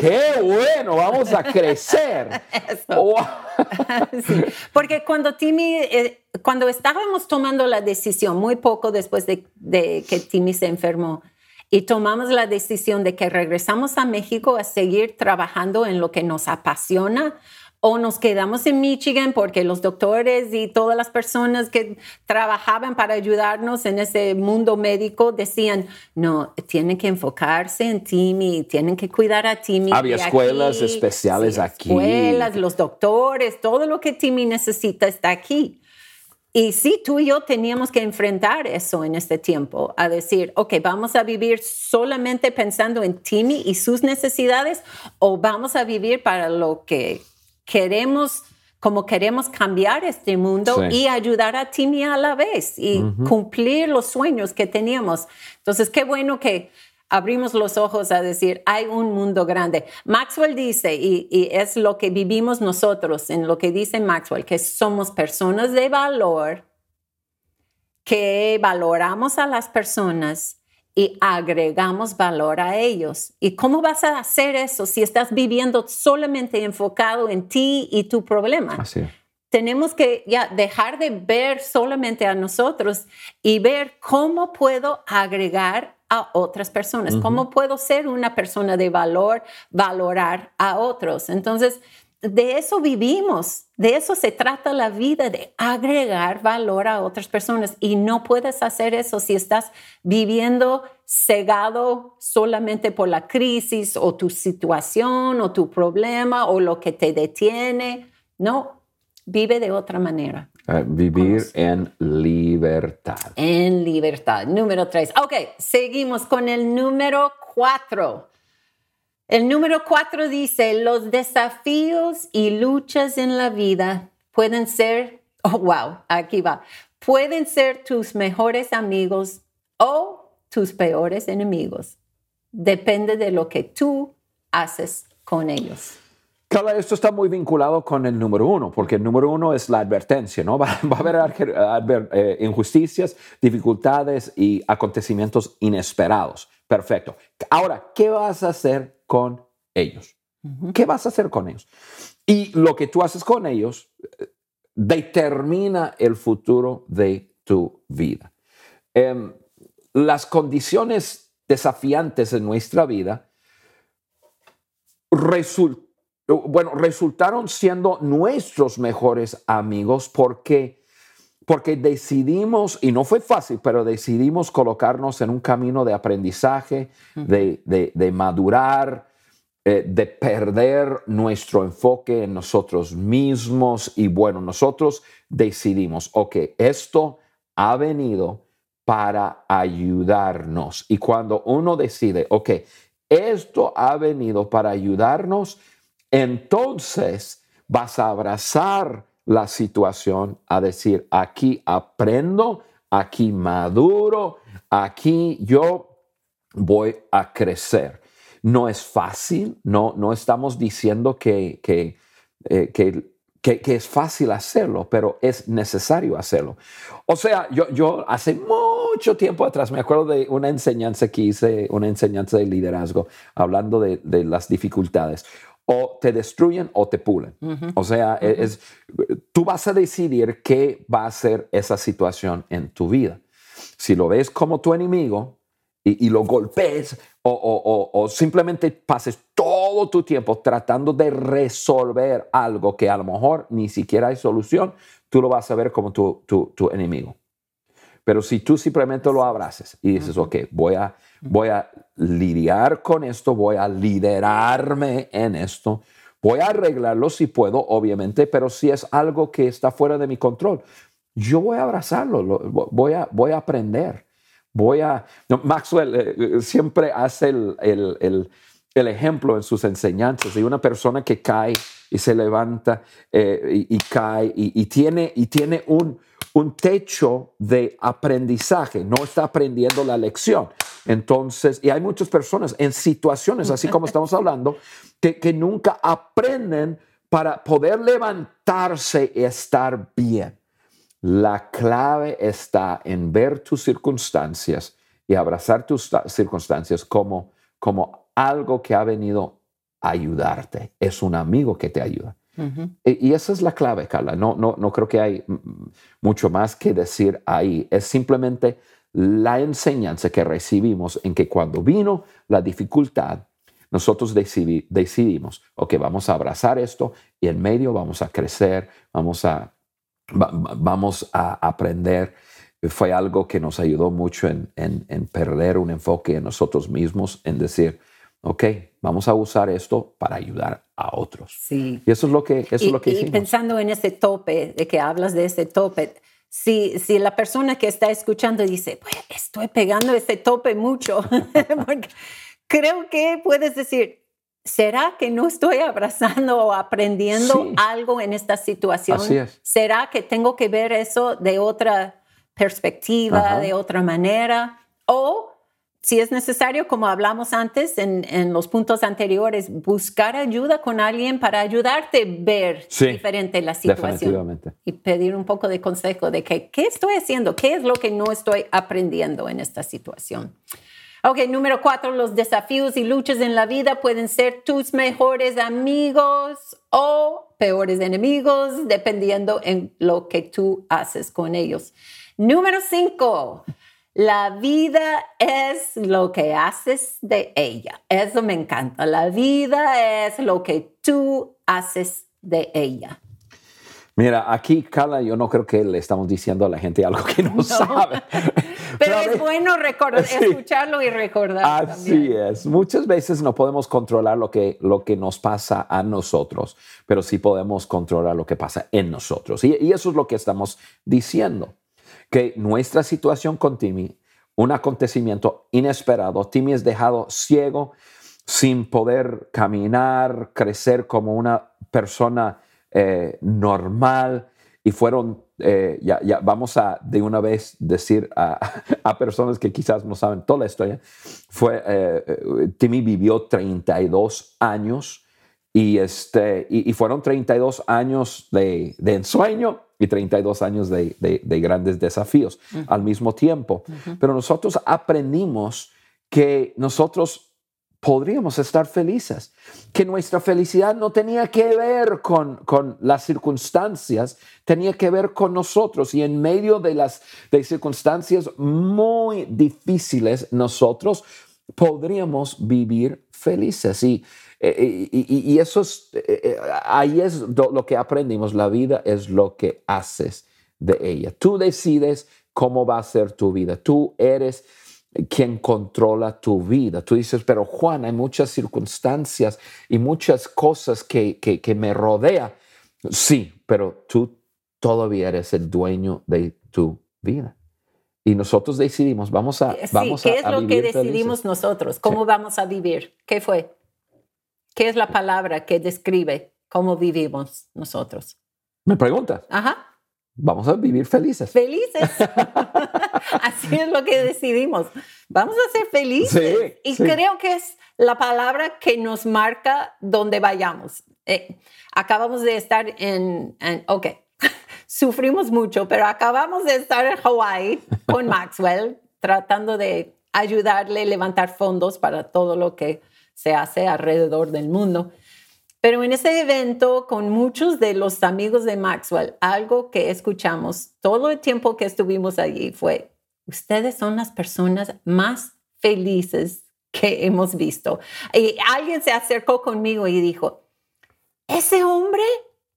¡Qué bueno! Vamos a crecer. Oh, Sí, porque cuando Timmy, eh, cuando estábamos tomando la decisión, muy poco después de, de que Timmy se enfermó, y tomamos la decisión de que regresamos a México a seguir trabajando en lo que nos apasiona o nos quedamos en Michigan porque los doctores y todas las personas que trabajaban para ayudarnos en ese mundo médico decían, no, tienen que enfocarse en Timmy, tienen que cuidar a Timmy. Había escuelas aquí". especiales aquí. Escuelas, los doctores, todo lo que Timmy necesita está aquí. Y sí, tú y yo teníamos que enfrentar eso en este tiempo, a decir, ok, vamos a vivir solamente pensando en Timmy y sus necesidades o vamos a vivir para lo que queremos, como queremos cambiar este mundo Sí. y ayudar a Timmy a la vez y cumplir los sueños que teníamos. Entonces, qué bueno que abrimos los ojos a decir, hay un mundo grande. Maxwell dice, y, y es lo que vivimos nosotros, en lo que dice Maxwell, que somos personas de valor, que valoramos a las personas y agregamos valor a ellos. ¿Y cómo vas a hacer eso si estás viviendo solamente enfocado en ti y tu problema? Así tenemos que ya dejar de ver solamente a nosotros y ver cómo puedo agregar a otras personas, cómo puedo ser una persona de valor, valorar a otros. Entonces, de eso vivimos, de eso se trata la vida, de agregar valor a otras personas. Y no puedes hacer eso si estás viviendo cegado solamente por la crisis o tu situación o tu problema o lo que te detiene. No, vive de otra manera. Eh, vivir en libertad. En libertad. Número tres. Ok, seguimos con el número cuatro. El número cuatro dice, los desafíos y luchas en la vida pueden ser, oh wow, aquí va, pueden ser tus mejores amigos o tus peores enemigos. Depende de lo que tú haces con ellos. Claro, esto está muy vinculado con el número uno, porque el número uno es la advertencia, ¿no? Va, va a haber adver- eh, injusticias, dificultades y acontecimientos inesperados. Perfecto. Ahora, ¿qué vas a hacer con ellos? ¿Qué vas a hacer con ellos? Y lo que tú haces con ellos eh, determina el futuro de tu vida. Em, las condiciones desafiantes en nuestra vida bueno, resultaron siendo nuestros mejores amigos porque, porque decidimos, y no fue fácil, pero decidimos colocarnos en un camino de aprendizaje, de, de- de madurar, eh, de perder nuestro enfoque en nosotros mismos. Y bueno, nosotros decidimos, ok, esto ha venido para ayudarnos. Y cuando uno decide, ok, esto ha venido para ayudarnos, entonces vas a abrazar la situación, a decir, aquí aprendo, aquí maduro, aquí yo voy a crecer. No es fácil, no, no estamos diciendo que, eh, que, que- que es fácil hacerlo, pero es necesario hacerlo. O sea, yo, yo hace mucho tiempo atrás me acuerdo de una enseñanza que hice, una enseñanza de liderazgo, hablando de, de las dificultades. O te destruyen o te pulen. O sea, e- es, tú vas a decidir qué va a ser esa situación en tu vida. Si lo ves como tu enemigo y, y lo golpees o, o- o- o simplemente pases todo tu tiempo tratando de resolver algo que a lo mejor ni siquiera hay solución, tú lo vas a ver como tu, tu- tu enemigo. Pero si tú simplemente lo abraces y dices, ok, voy a, voy a lidiar con esto, voy a liderarme en esto, voy a arreglarlo si puedo, obviamente, pero si es algo que está fuera de mi control, yo voy a abrazarlo, lo- voy a, voy a aprender. Voy a... no, Maxwell eh, eh, siempre hace el, el- el- el ejemplo en sus enseñanzas de una persona que cae y se levanta eh, y, y cae y, y tiene, y tiene un, un techo de aprendizaje, no está aprendiendo la lección. Entonces, y hay muchas personas en situaciones, así como estamos hablando, que, que nunca aprenden para poder levantarse y estar bien. La clave está en ver tus circunstancias y abrazar tus ta- circunstancias como, como algo que ha venido a ayudarte. Es un amigo que te ayuda. Y, y esa es la clave, Carla. No, no, no creo que hay mucho más que decir ahí. Es simplemente la enseñanza que recibimos en que cuando vino la dificultad, nosotros decidi- decidimos, ok, vamos a abrazar esto y en medio vamos a crecer, vamos a, va- va- vamos a aprender. Fue algo que nos ayudó mucho en- en perder un enfoque en nosotros mismos, en decir, ok, vamos a usar esto para ayudar a otros. Sí. Y eso es lo que, eso y, es lo que y hicimos. pensando en ese tope, de que hablas de ese tope, si, si la persona que está escuchando dice, pues estoy pegando ese tope mucho, porque creo que puedes decir, ¿será que no estoy abrazando o aprendiendo Sí. algo en esta situación? Así es. ¿Será que tengo que ver eso de otra perspectiva, Ajá. de otra manera? O si es necesario, como hablamos antes en, en los puntos anteriores, buscar ayuda con alguien para ayudarte a ver Sí, diferente la situación Definitivamente. y pedir un poco de consejo de que, qué estoy haciendo, qué es lo que no estoy aprendiendo en esta situación. Ok, número cuatro, los desafíos y luchas en la vida pueden ser tus mejores amigos o peores enemigos, dependiendo en lo que tú haces con ellos. Número cinco, la vida es lo que haces de ella. Eso me encanta. La vida es lo que tú haces de ella. Mira, aquí, Carla, yo no creo que le estamos diciendo a la gente algo que no, sabe. Pero es bueno recordar, Sí. escucharlo y recordar. Así también. es. Muchas veces no podemos controlar lo que, lo que nos pasa a nosotros, pero sí podemos controlar lo que pasa en nosotros. Y, y eso es lo que estamos diciendo, que nuestra situación con Timmy, un acontecimiento inesperado, Timmy es dejado ciego sin poder caminar, crecer como una persona eh, normal. Y fueron eh, ya, ya, vamos a de una vez decir a, personas que quizás no saben toda la historia, fue, eh, Timmy vivió 32 años y, este, y, fueron 32 años de, ensueño y 32 años de, de, grandes desafíos al mismo tiempo. Pero nosotros aprendimos que nosotros podríamos estar felices, que nuestra felicidad no tenía que ver con, con las circunstancias, tenía que ver con nosotros. Y en medio de las de circunstancias muy difíciles nosotros podríamos vivir felices. Y, eh, y, y, eso es, eh, eh, ahí es lo que aprendimos, la vida es lo que haces de ella. Tú decides cómo va a ser tu vida, tú eres quien controla tu vida. Tú dices, pero Juan, hay muchas circunstancias y muchas cosas que, que, me rodea. Sí, pero tú todavía eres el dueño de tu vida. Y nosotros decidimos, vamos a... Sí, vamos ¿qué es lo que decidimos nosotros? ¿Cómo vamos a vivir? ¿Qué fue? ¿Qué es la palabra que describe cómo vivimos nosotros? Me preguntas. Ajá vamos a vivir felices. Felices. Así es lo que decidimos. Vamos a ser felices. y creo que es la palabra que nos marca donde vayamos. Eh, acabamos de estar en, en, ok, sufrimos mucho, pero acabamos de estar en Hawaii con Maxwell, tratando de ayudarle a levantar fondos para todo lo que se hace alrededor del mundo. Pero en ese evento, con muchos de los amigos de Maxwell, algo que escuchamos todo el tiempo que estuvimos allí fue, ustedes son las personas más felices que hemos visto. Y alguien se acercó conmigo y dijo, ese hombre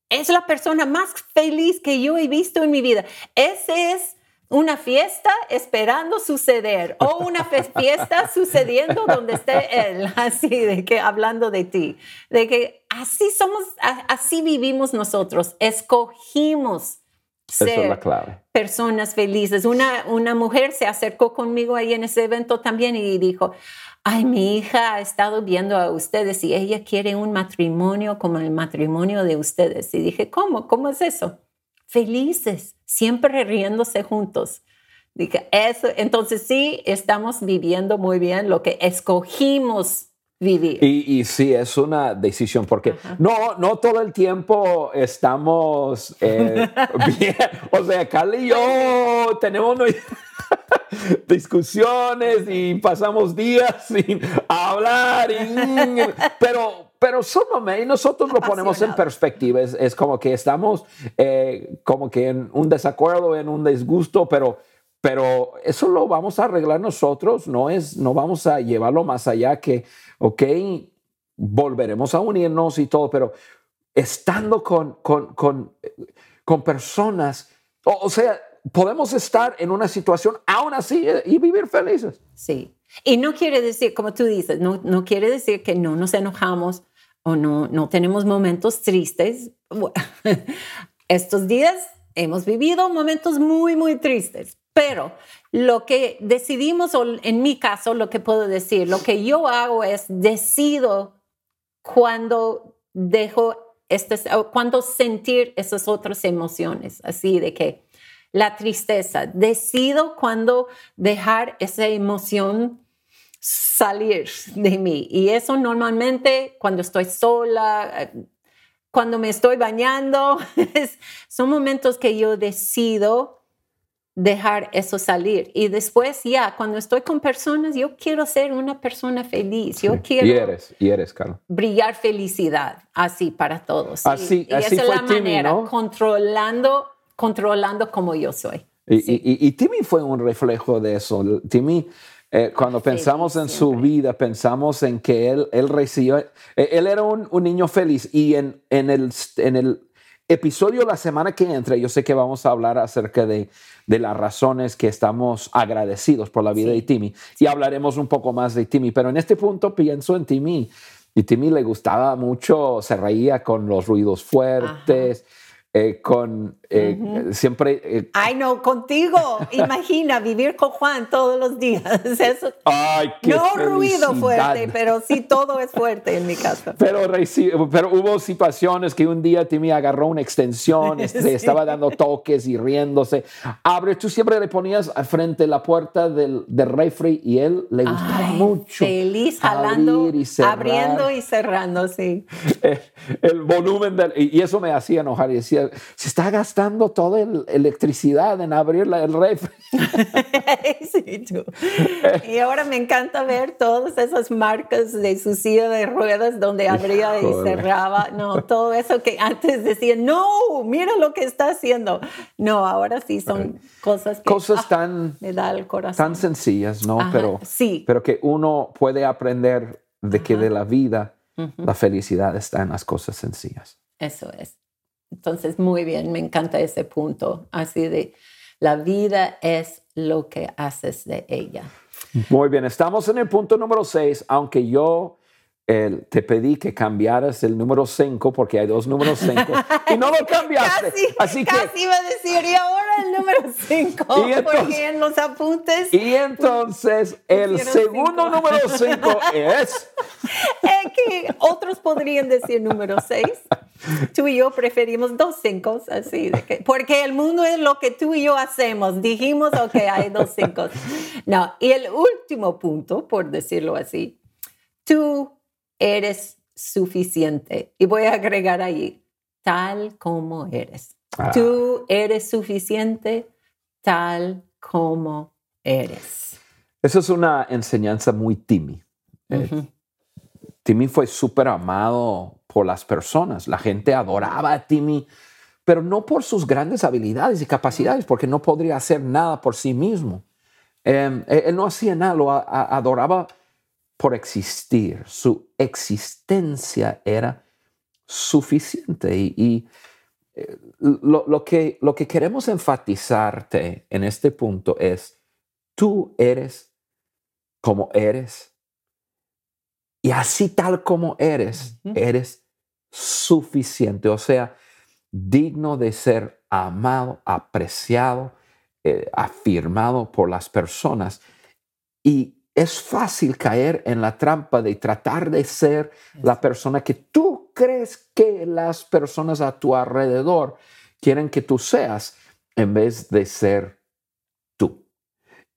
es la persona más feliz que yo he visto en mi vida. Ese es una fiesta esperando suceder o una fiesta sucediendo donde esté él, así de que hablando de ti, de que así somos, así vivimos nosotros, escogimos ser personas felices. Una, una mujer se acercó conmigo ahí en ese evento también y dijo, ay, mi hija ha estado viendo a ustedes y ella quiere un matrimonio como el matrimonio de ustedes. Y dije, ¿cómo? ¿Cómo es eso? Felices, siempre riéndose juntos. Dije, eso, entonces sí, estamos viviendo muy bien lo que escogimos vivir. Y, y sí, es una decisión, porque no, no todo el tiempo estamos eh, bien. O sea, Carly y yo tenemos discusiones y pasamos días sin hablar, pero pero solo y nosotros lo ponemos en perspectiva. Es, como que estamos eh, como que en un desacuerdo, en un disgusto, pero, pero eso lo vamos a arreglar nosotros. No, es, no vamos a llevarlo más allá que, ok, volveremos a unirnos y todo, pero estando con, con, con, con personas, o, sea, podemos estar en una situación aún así eh, y vivir felices. Sí. Y no quiere decir, como tú dices, no, no quiere decir que no nos enojamos, o no, no tenemos momentos tristes. estos días hemos vivido momentos muy, muy tristes, pero lo que decidimos, o en mi caso, lo que puedo decir, lo que yo hago es decido cuando dejo este, cuando sentir esas otras emociones, así de que la tristeza, decido cuando dejar esa emoción salir de mí. Y eso normalmente cuando estoy sola, cuando me estoy bañando, son momentos que yo decido dejar eso salir. Y después ya, cuando estoy con personas, yo quiero ser una persona feliz. Yo quiero... Y eres, y eres, Carlos. Brillar felicidad, así para todos. Así, y, así esa fue es la Timmy, manera, ¿no? controlando, controlando como yo soy. Y, y, y, Timmy fue un reflejo de eso. Timmy eh, cuando pensamos en su vida, pensamos en que él, él recibió, eh, él era un, un, niño feliz y en, en, el, en el episodio la semana que entra, yo sé que vamos a hablar acerca de, de las razones que estamos agradecidos por la vida de Timmy y hablaremos un poco más de Timmy, pero en este punto pienso en Timmy y Timmy le gustaba mucho, se reía con los ruidos fuertes, eh, con eh, siempre... eh, Ay, no, contigo. Imagina vivir con Juan todos los días. Eso, ¡Ay, qué no ruido felicidad! fuerte, pero sí todo es fuerte en mi casa. Pero, pero hubo situaciones que un día Timmy agarró una extensión, este, Sí. estaba dando toques y riéndose. Abre, tú siempre le ponías frente a la puerta del, del refri y él le gustaba Ay, mucho. Feliz jalando, y abriendo y cerrando, sí. Eh, el volumen del, y y eso me hacía enojar y decía, se está gastando toda el- electricidad en abrir el refri. sí, tú. Y ahora me encanta ver todas esas marcas de su silla de ruedas donde abría y cerraba. No, todo eso que antes decían, no, mira lo que está haciendo. No, ahora sí son cosas que Cosas ah, tan, me da el corazón. tan sencillas, ¿no? Ajá, pero, sí. pero que uno puede aprender de que de la vida la felicidad está en las cosas sencillas. Eso es. Entonces, muy bien, me encanta ese punto. Así de, la vida es lo que haces de ella. Muy bien, estamos en el punto número 6, aunque yo eh, te pedí que cambiaras el número 5 porque hay dos números 5 y no lo cambiaste. Casi, Así que, casi iba a decir, y ahora el número 5, Y entonces- porque en los apuntes y entonces el segundo cinco. número 5 es... eh, que otros podrían decir número 6. Tú y yo preferimos dos cinco, así, de que, porque el mundo es lo que tú y yo hacemos. Dijimos, ok, hay dos cinco. No, y el último punto, por decirlo así, tú eres suficiente. Y voy a agregar ahí, tal como eres. Ah. Tú eres suficiente tal como eres. Eso es una enseñanza muy Timmy. Eh. Timmy fue súper amado por las personas. La gente adoraba a Timmy, pero no por sus grandes habilidades y capacidades, porque no podría hacer nada por sí mismo. Eh, él él no hacía nada, lo adoraba por existir. Su existencia era suficiente. Y, y, eh, lo, lo que, lo que queremos enfatizarte en este punto es, tú eres como eres. Y así tal como eres, eres suficiente. O sea, digno de ser amado, apreciado, eh, afirmado por las personas. Y es fácil caer en la trampa de tratar de ser la persona que tú crees que las personas a tu alrededor quieren que tú seas en vez de ser tú.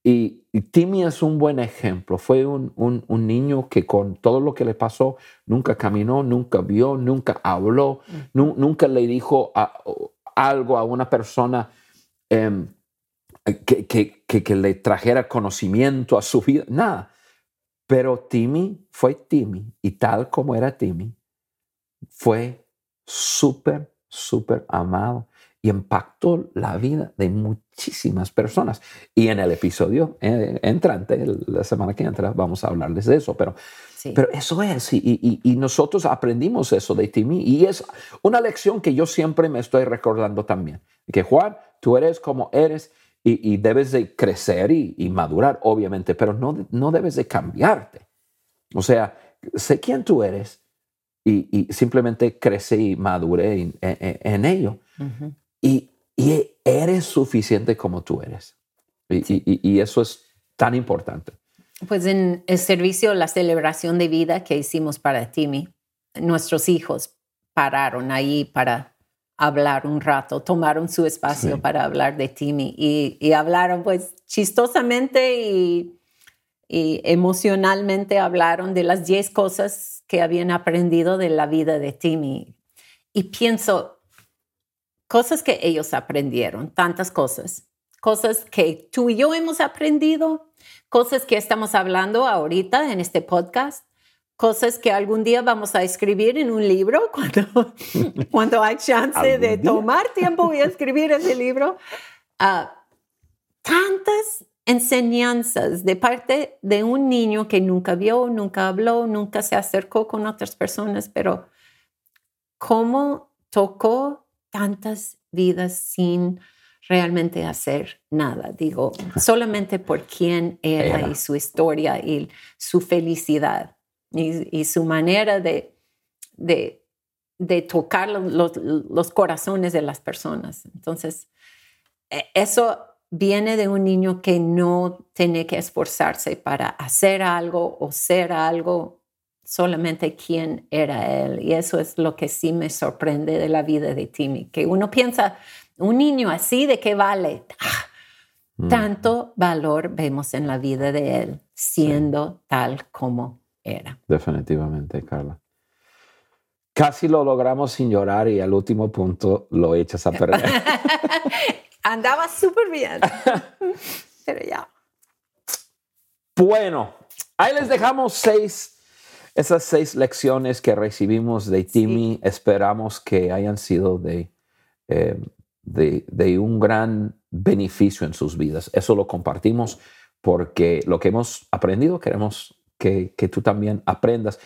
Y, y Timmy es un buen ejemplo. Fue un, un- un niño que con todo lo que le pasó, nunca caminó, nunca vio, nunca habló, nu- nunca le dijo a- algo a una persona em, que, que- que- que le trajera conocimiento a su vida, nada. Pero Timmy fue Timmy y tal como era Timmy, fue súper, súper amado y impactó la vida de muchísimas personas. Y en el episodio eh, entrante, la semana que entra, vamos a hablarles de eso, pero Sí. pero eso es, y, y- y nosotros aprendimos eso de Timmy, y es una lección que yo siempre me estoy recordando también, que Juan, tú eres como eres y, y debes de crecer y, y madurar, obviamente, pero no, no debes de cambiarte. O sea, sé quién tú eres y, y simplemente crece y madure en, en- en ello. Ujú. Y, y eres suficiente como tú eres. Y eso es tan importante. Pues en el servicio, la celebración de vida que hicimos para Timmy, nuestros hijos pararon ahí para hablar un rato, tomaron su espacio Sí. para hablar de Timmy y, y hablaron pues chistosamente y, y emocionalmente hablaron de las 10 cosas que habían aprendido de la vida de Timmy. Y pienso, cosas que ellos aprendieron, tantas cosas, cosas que tú y yo hemos aprendido, cosas que estamos hablando ahorita en este podcast, cosas que algún día vamos a escribir en un libro cuando, cuando hay chance ¿Algún de día? tomar tiempo y escribir ese libro. Ah, tantas enseñanzas de parte de un niño que nunca vio, nunca habló, nunca se acercó con otras personas, pero cómo tocó tantas vidas sin realmente hacer nada, digo, solamente por quién era, Era. y su historia y su felicidad y, y su manera de, de de tocar los, los corazones de las personas. Entonces, e, eso viene de un niño que no tiene que esforzarse para hacer algo o ser algo, solamente quién era él. Y eso es lo que sí me sorprende de la vida de Timmy, que uno piensa, un niño así, ¿de qué vale? Ah, mm. Tanto valor vemos en la vida de él, siendo tal como era. Definitivamente, Carla. Casi lo logramos sin llorar y al último punto lo echas a perder. Andaba súper bien. Pero ya. Bueno, ahí les dejamos seis, esas seis lecciones que recibimos de Timmy. Esperamos que hayan sido de, eh, de, de, un gran beneficio en sus vidas. Eso lo compartimos porque lo que hemos aprendido queremos que, que tú también aprendas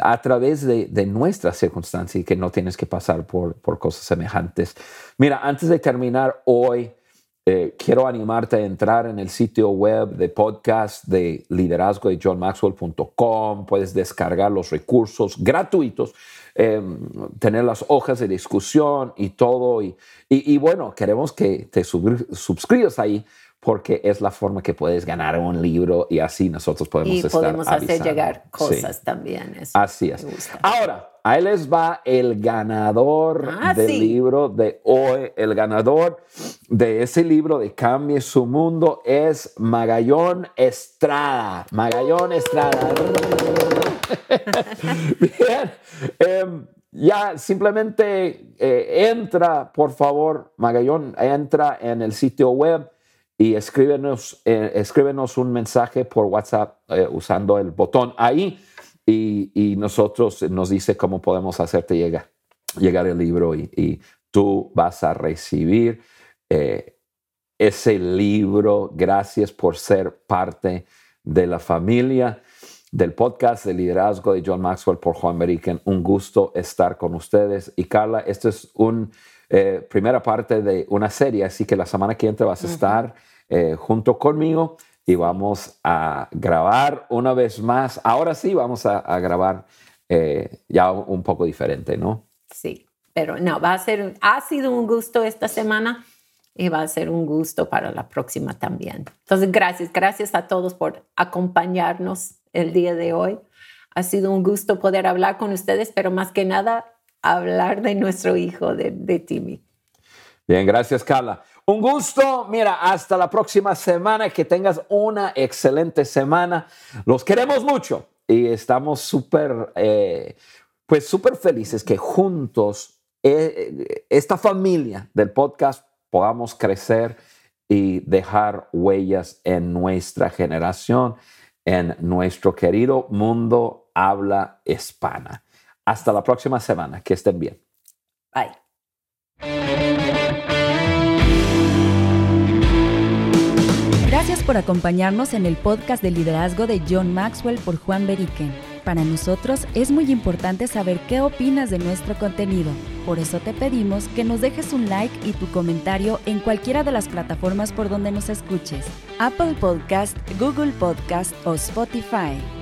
a través de, de nuestra circunstancia y que no tienes que pasar por, por cosas semejantes. Mira, antes de terminar hoy, eh, quiero animarte a entrar en el sitio web de podcast de liderazgo de johnmaxwell.com. Puedes descargar los recursos gratuitos, em, tener las hojas de discusión y todo. Y, y, y bueno, queremos que te suscribas ahí porque es la forma que puedes ganar un libro y así nosotros podemos y podemos hacer llegar cosas también. así es. Ahora, ahí les va el ganador ah, del libro de hoy. El ganador de ese libro de Cambie su Mundo es Magallón Estrada. Magallón Estrada. Bien. Em, ya simplemente eh, entra, por favor, Magallón, entra en el sitio web y escríbenos, eh, escríbenos un mensaje por WhatsApp eh, usando el botón ahí y, nosotros nos dice cómo podemos hacerte llegar, llegar el libro y, tú vas a recibir eh, ese libro. Gracias por ser parte de la familia del podcast de liderazgo de John Maxwell por Juan Beriken. Un gusto estar con ustedes. Y Carla, esto es una primera parte de una serie, así que la semana que viene vas a estar eh, junto conmigo y vamos a grabar una vez más. Ahora sí, vamos a, grabar eh, ya un poco diferente, ¿no? Sí, pero no, va a ser, ha sido un gusto esta semana y va a ser un gusto para la próxima también. Entonces, gracias, gracias a todos por acompañarnos el día de hoy. Ha sido un gusto poder hablar con ustedes, pero más que nada hablar de nuestro hijo, de, Timmy. Bien, gracias, Carla. Un gusto. Mira, hasta la próxima semana. Que tengas una excelente semana. Los queremos mucho y estamos súper, eh, pues súper felices que juntos, eh, esta familia del podcast, podamos crecer y dejar huellas en nuestra generación, en nuestro querido mundo habla hispana. Hasta la próxima semana. Que estén bien. Bye. Gracias por acompañarnos en el podcast de liderazgo de John Maxwell por Juan Beriken. Para nosotros es muy importante saber qué opinas de nuestro contenido. Por eso te pedimos que nos dejes un like y tu comentario en cualquiera de las plataformas por donde nos escuches. Apple Podcast, Google Podcast o Spotify.